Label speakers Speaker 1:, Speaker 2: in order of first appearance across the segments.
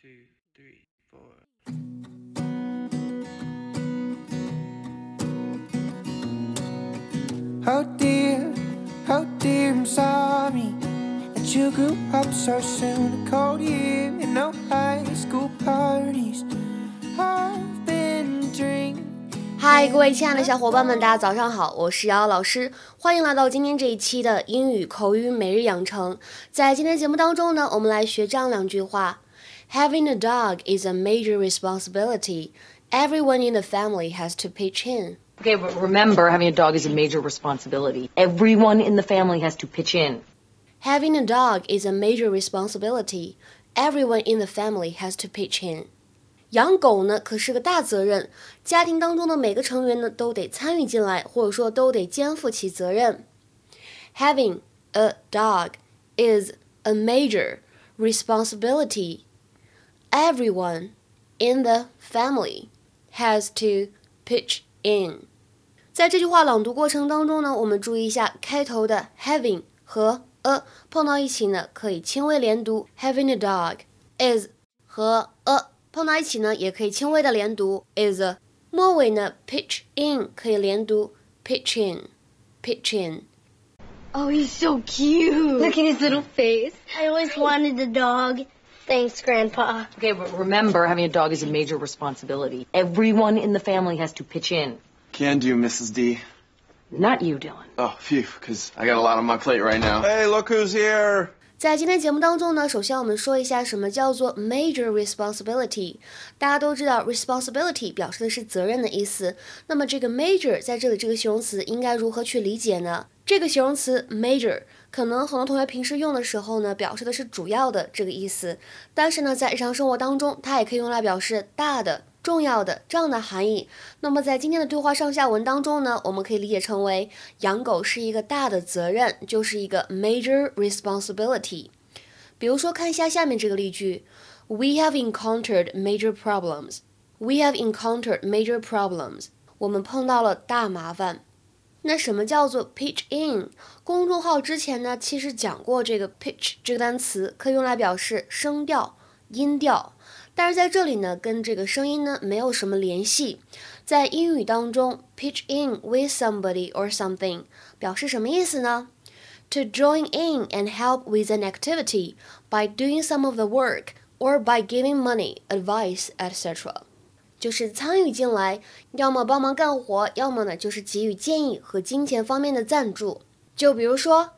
Speaker 1: two, three, four.
Speaker 2: Oh dear, oh dear, I'm sorry that you grew up so soon. A cold year and no high school parties. I've been drinking.
Speaker 3: 嗨，各位亲爱的小伙伴们，大家早上好，我是瑶瑶老师，欢迎来到今天这一期的英语口语每日养成。在今天节目当中呢，我们来学这样两句话 ：Having a dog is a major responsibility. Everyone in the family has to pitch in.
Speaker 4: Okay, but remember, having a dog is a major responsibility. Everyone in the family has to pitch in.
Speaker 3: Having a dog is a major responsibility. Everyone in the family has to pitch in. 养狗呢可是个大责任，家庭当中的每个成员呢都得参与进来，或者说都得肩负起责任。Having a dog is a major responsibility. Everyone in the family has to pitch in. 在这句话朗读过程当中呢，我们注意一下开头的 having 和 a 碰到一起呢，可以轻微连读。Having a dog is 和 a 碰到一起呢，也可以轻微的连读 is。末尾呢，pitch in 可以连读 pitch in，pitch in。
Speaker 5: Oh, he's so cute.
Speaker 6: Look at his little face.
Speaker 5: I always wanted a dog.
Speaker 6: Thanks, Grandpa.
Speaker 4: Okay, but remember, having a dog is a major responsibility. Everyone in the family has to pitch in.
Speaker 7: Can do, Mrs. D.
Speaker 4: Not you, Dylan.
Speaker 7: Oh, phew, because I got a lot on my plate right now. Hey, look who's here.
Speaker 3: 在今天节目当中呢，首先我们说一下什么叫做 major responsibility。大家都知道，responsibility 表示的是责任的意思。那么这个 major 在这里这个形容词应该如何去理解呢？这个形容词 major 可能很多同学平时用的时候呢，表示的是主要的这个意思，但是呢，在日常生活当中，它也可以用来表示大的。重要的这样的含义。那么在今天的对话上下文当中呢，我们可以理解成为养狗是一个大的责任，就是一个 major responsibility。比如说，看一下下面这个例句：We have encountered major problems. We have encountered major problems. 我们碰到了大麻烦。那什么叫做 pitch in？公众号之前呢，其实讲过这个 pitch 这个单词，可以用来表示声调、音调。但是在这里呢，跟这个声音呢没有什么联系。在英语当中，pitch in with somebody or something 表示什么意思呢？To join in and help with an activity by doing some of the work or by giving money, advice, etc. 就是参与进来，要么帮忙干活，要么呢就是给予建议和金钱方面的赞助。就比如说。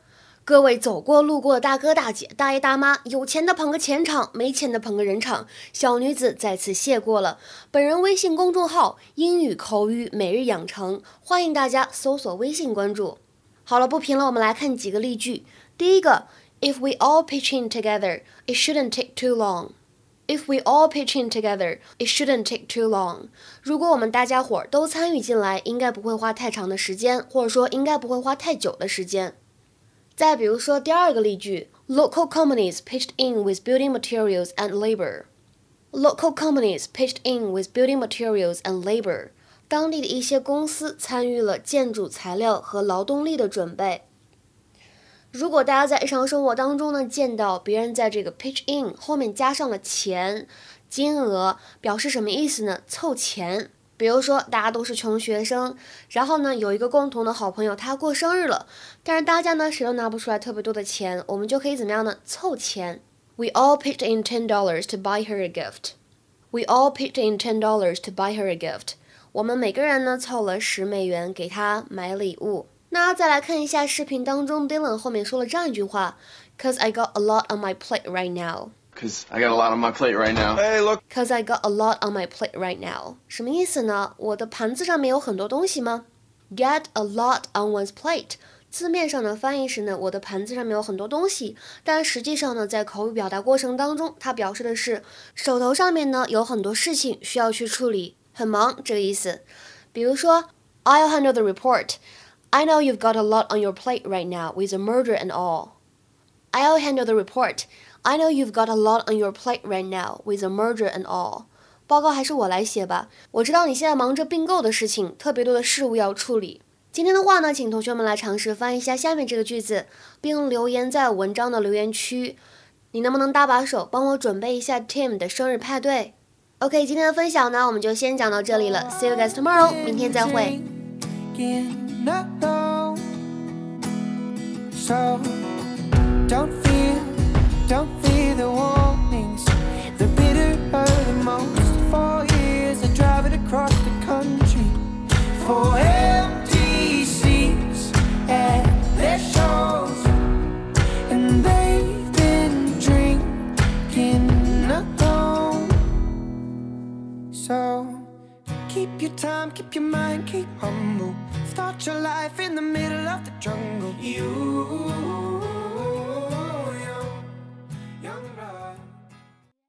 Speaker 3: 各位走过路过的大哥大姐、大爷大妈，有钱的捧个钱场，没钱的捧个人场。小女子在此谢过了。本人微信公众号“英语口语每日养成”，欢迎大家搜索微信关注。好了，不评了，我们来看几个例句。第一个，If we all pitch in together, it shouldn't take too long. If we all pitch in together, it shouldn't take too long. 如果我们大家伙都参与进来，应该不会花太长的时间，或者说应该不会花太久的时间。再比如说第二个例句，Local companies pitched in with building materials and labor. Local companies pitched in with building materials and labor. 当地的一些公司参与了建筑材料和劳动力的准备。 如果大家在日常生活当中呢，见到别人在这个 pitch in 后面加上了钱、金额，表示什么意思呢？凑钱。比如说，大家都是穷学生，然后呢，有一个共同的好朋友，他过生日了，但是大家呢，谁都拿不出来特别多的钱，我们就可以怎么样呢？凑钱。We all pitched in ten dollars to buy her a gift. We all pitched in ten dollars to buy her a gift. 我们每个人呢，凑了十美元给她买礼物。那再来看一下视频当中，Dylan 后面说了这样一句话：“Cause I got a lot on my plate right now.”
Speaker 7: Because I got a lot on my plate right now. Hey, look.
Speaker 3: Cause I got a lot on my plate right now. 什么意思呢？我的盘子上面有很多东西吗？Get a lot on one's plate. 字面上的翻译是呢，我的盘子上面有很多东西，但实际上呢，在口语表达过程当中，它表示的是手头上面呢有很多事情需要去处理，很忙这个意思。比如说，I'll handle the report. I know you've got a lot on your plate right now with the murder and all. I'll handle the report. I know you've got a lot on your plate right now with the murder and all. 报告还是我来写吧。我知道你现在忙着并购的事情，特别多的事务要处理。今天的话呢，请同学们来尝试翻译一下下面这个句子，并留言在文章的留言区。你能不能搭把手，帮我准备一下 Tim 的生日派对？OK，今天的分享呢，我们就先讲到这里了。See you guys tomorrow，明天再会。
Speaker 2: so don't feel time, keep your mind, keep humble. Start your life in the middle of the jungle. You.